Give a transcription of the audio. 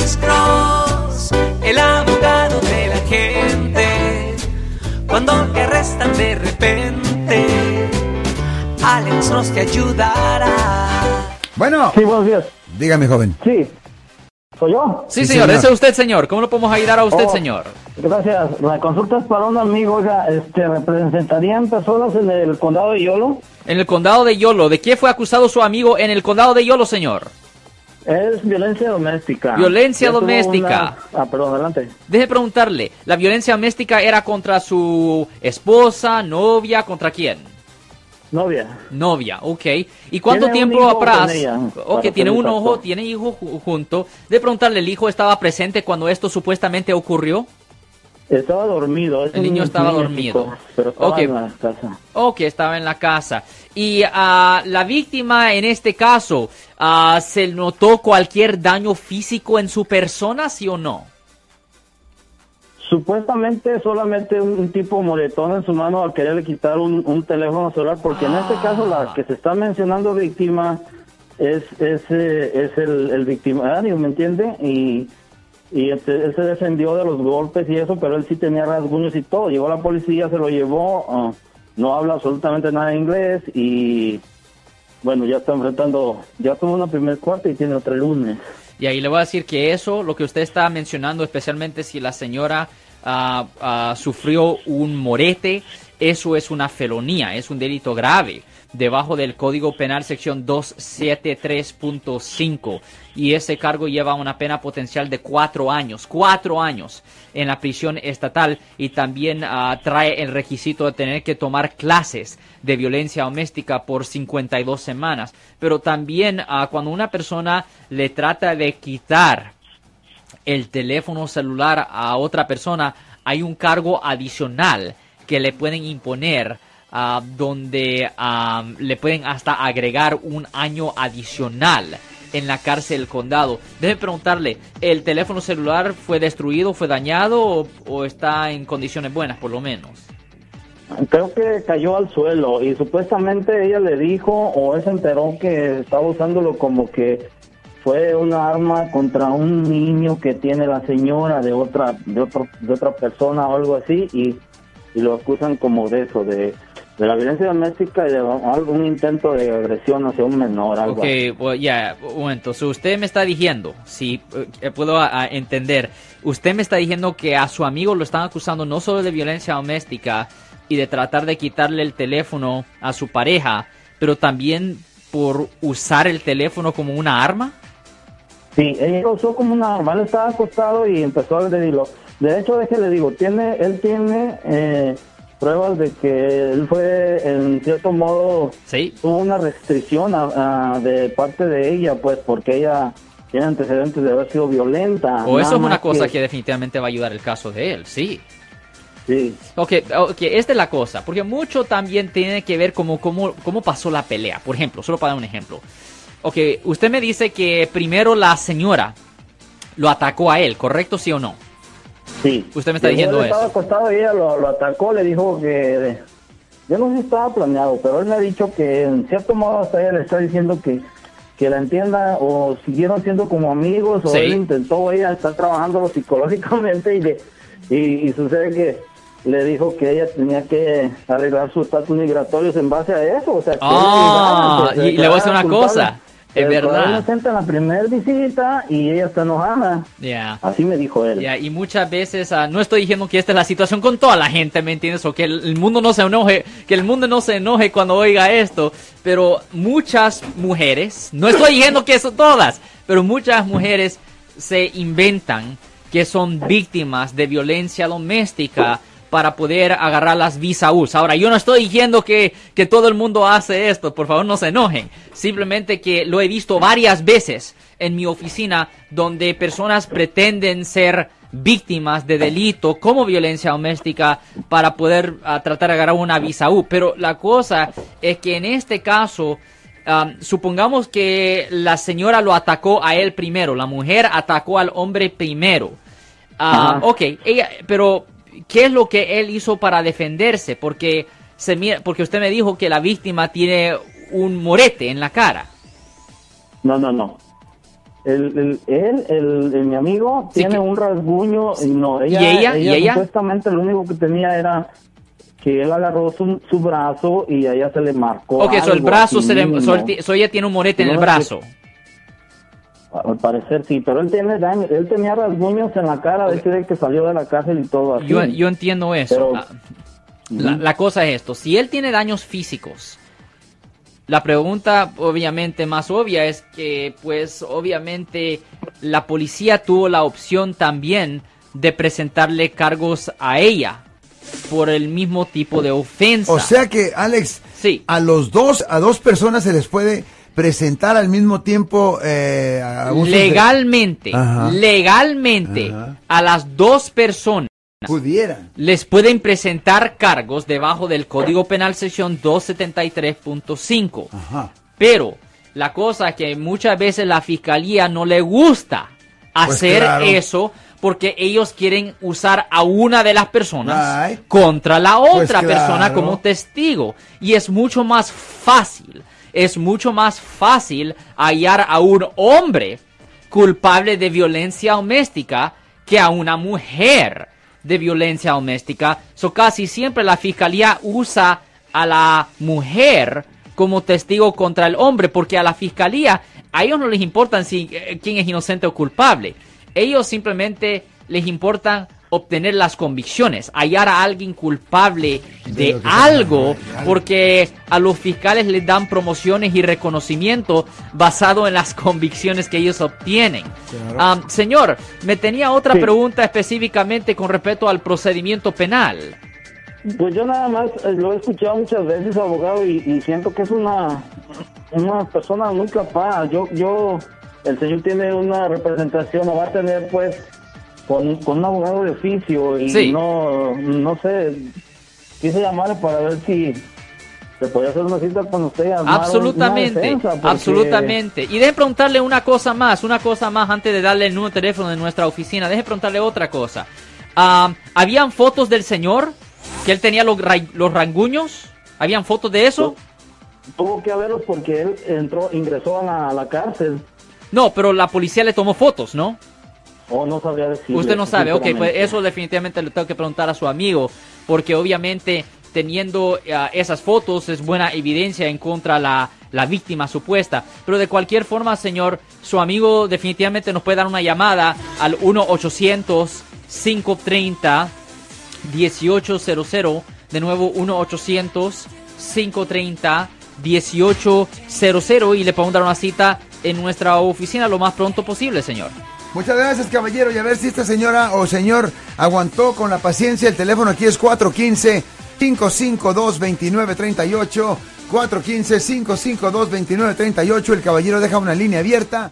Alex Cross, el abogado de la gente. Cuando te arrestan de repente, Alex Cross te ayudará. Bueno, Sí, buenos días. dígame, joven. Sí. ¿Soy yo? Sí, Sí, señor, señor. ese es usted, señor. ¿Cómo lo podemos ayudar a usted, Oh. señor? Gracias. La consulta es para un amigo. Oiga, este, ¿representarían personas en el condado de Yolo? En el condado de Yolo, ¿de qué fue acusado su amigo en el condado de Yolo, señor? Es violencia doméstica. Violencia doméstica. una- Ah, perdón, adelante. Deje preguntarle, ¿la violencia doméstica era contra su esposa, novia, contra quién? Novia. Novia, ok. ¿Y cuánto tiempo atrás? ok, tiene un ojo, tiene hijo ju- junto. De preguntarle, ¿el hijo estaba presente cuando esto supuestamente ocurrió? Estaba dormido. es El niño estaba niño dormido. chico, Pero estaba en la casa. Ok, estaba en la casa. Y ah, la víctima en este caso, ah, ¿se notó cualquier daño físico en su persona, sí o no? Supuestamente solamente un, tipo moretón en su mano al quererle quitar un, un teléfono celular, porque en este caso Ah. la que se está mencionando víctima es, es, eh, es el, el victimario, ¿me entiende? Y, y este, él se defendió de los golpes y eso, pero él sí tenía rasguños y todo. Llegó la policía, se lo llevó, ah, no habla absolutamente nada de inglés y bueno, ya está enfrentando, ya tuvo una primer cuarta y tiene otra lunes. Y ahí le voy a decir que eso, lo que usted está mencionando, especialmente si la señora ah, ah, sufrió un morete, eso es una felonía, es un delito grave, debajo del Código Penal sección 273.5. Y ese cargo lleva una pena potencial de cuatro años, cuatro años en la prisión estatal y también ah, trae el requisito de tener que tomar clases de violencia doméstica por 52 semanas. Pero también ah, cuando una persona le trata de quitar el teléfono celular a otra persona, hay un cargo adicional que le pueden imponer, ah, donde ah, le pueden hasta agregar un año adicional en la cárcel del condado. Debe preguntarle, ¿el teléfono celular fue destruido, fue dañado o, está en condiciones buenas por lo menos? Creo que cayó al suelo y supuestamente ella le dijo o él se enteró que estaba usándolo como que fue una arma contra un niño que tiene la señora de otra de otro, de otra persona o algo así y lo acusan como de eso de, de la violencia doméstica y de algún intento de agresión hacia un menor algo Ok, bueno, ya, un momento. So, usted me está diciendo, si eh, puedo a- a entender, usted me está diciendo que a su amigo lo están acusando no solo de violencia doméstica y de tratar de quitarle el teléfono a su pareja, pero también por usar el teléfono como una arma. Sí, ella lo usó como una arma, él estaba acostado y empezó a agredirlo. De hecho, déjele digo, tiene, él tiene eh, pruebas de que él fue, en cierto modo, Sí. tuvo una restricción a- a- de parte de ella, pues, porque ella tiene antecedentes de haber sido violenta. O eso es una cosa que definitivamente va a ayudar el caso de él, sí. Sí, Ok, ok, esta es la cosa, porque mucho también tiene que ver como cómo, cómo pasó la pelea. Por ejemplo, solo para dar un ejemplo. Ok, usted me dice que primero la señora lo atacó a él, ¿correcto sí o no? Sí. Usted me está diciendo él Estaba eso. acostado y ella lo, lo atacó, le dijo que... Yo no sé si estaba planeado, pero él me ha dicho que en cierto modo hasta ella le está diciendo que que la entienda o siguieron siendo como amigos o Sí. él intentó ella estar trabajando psicológicamente y, le, y, y sucede que le dijo que ella tenía que arreglar sus estatus migratorios en base a eso. O sea, que Ah, y le voy a decir una cosa. Es declaró verdad. inocente en la primera visita y ella está enojada. Ya. Así me dijo él. Ya, y muchas veces ah, no estoy diciendo que esta es la situación con toda la gente, ¿me entiendes? O que el, el mundo no se enoje, que el mundo no se enoje cuando oiga esto, pero muchas mujeres, no estoy diciendo que son todas, pero muchas mujeres se inventan que son víctimas de violencia doméstica para poder agarrar las visa US. Ahora, yo no estoy diciendo que, que todo el mundo hace esto, por favor no se enojen. Simplemente que lo he visto varias veces en mi oficina donde personas pretenden ser víctimas de delito como violencia doméstica para poder ah, tratar de agarrar una visa U. Pero la cosa es que en este caso, ah, supongamos que la señora lo atacó a él primero, la mujer atacó al hombre primero. Ah, ok, ella, pero ¿qué es lo que él hizo para defenderse? Porque se mira, porque usted me dijo que la víctima tiene un morete en la cara. No, no, no. el, el- él, el, el- mi amigo, Sí, tiene que- un rasguño y no, ella, ¿Y ella? ¿Y ella? supuestamente lo único que tenía era que él agarró su, su brazo y a ella se le marcó. Ok, so el algo brazo se le, so él ella tiene un morete en el que- brazo. Al parecer sí, pero él tiene daño, él tenía rasguños en la cara, de que salió de la cárcel y todo así. Yo, yo entiendo eso. Pero- la, la cosa es esto, si él tiene daños físicos, la pregunta obviamente más obvia es que pues obviamente la policía tuvo la opción también de presentarle cargos a ella por el mismo tipo de ofensa. O sea que, Alex, Sí. a los dos, a dos personas se les puede presentar al mismo tiempo eh, de- legalmente, Ajá. legalmente Ajá. a las dos personas Pudieran. les pueden presentar cargos debajo del Código Penal sección 273.5. Ajá. Pero la cosa es que muchas veces la fiscalía no le gusta Pues hacer claro. eso porque ellos quieren usar a una de las personas Right. contra la Pues otra persona como testigo. Y es mucho más fácil, es mucho más fácil hallar a un hombre culpable de violencia doméstica que a una mujer de violencia doméstica. So casi siempre la fiscalía usa a la mujer como testigo contra el hombre, porque a la fiscalía a ellos no les importa si eh, quién es inocente o culpable. Ellos simplemente les importa obtener las convicciones, hallar a alguien culpable De algo, porque a los fiscales les dan promociones y reconocimiento basado en las convicciones que ellos obtienen. Claro. Ah, señor, me tenía otra Sí. pregunta específicamente con respecto al procedimiento penal. Pues yo nada más eh, lo he escuchado muchas veces, abogado, y, y siento que es una, una persona muy capaz. Yo, yo, el señor tiene una representación, o va a tener pues con, con un abogado de oficio y Sí. no, no sé, quise llamarle para ver si se podía hacer una cita con usted. Absolutamente, defensa, porque- absolutamente. Y deje preguntarle una cosa más, una cosa más antes de darle el número de teléfono de nuestra oficina. Deje preguntarle otra cosa. Ah, ¿Habían fotos del señor? ¿Que él tenía los, los ranguños? ¿Habían fotos de eso? Tuvo que haberlos porque él entró, ingresó a la, a la cárcel. No, pero la policía le tomó fotos, ¿no? O no sabría. Usted no sabe, ok, pues eso definitivamente le tengo que preguntar a su amigo, porque obviamente teniendo ah, esas fotos es buena evidencia en contra la, la víctima supuesta. Pero de cualquier forma, señor, su amigo definitivamente nos puede dar una llamada al 1-800-530-1800. De nuevo, 1-800-530-1800 y le podemos dar una cita en nuestra oficina lo más pronto posible, señor. Muchas gracias, caballero. Y a ver si esta señora o señor aguantó con la paciencia. El teléfono aquí es 415-552-2938. 415-552-2938. El caballero deja una línea abierta.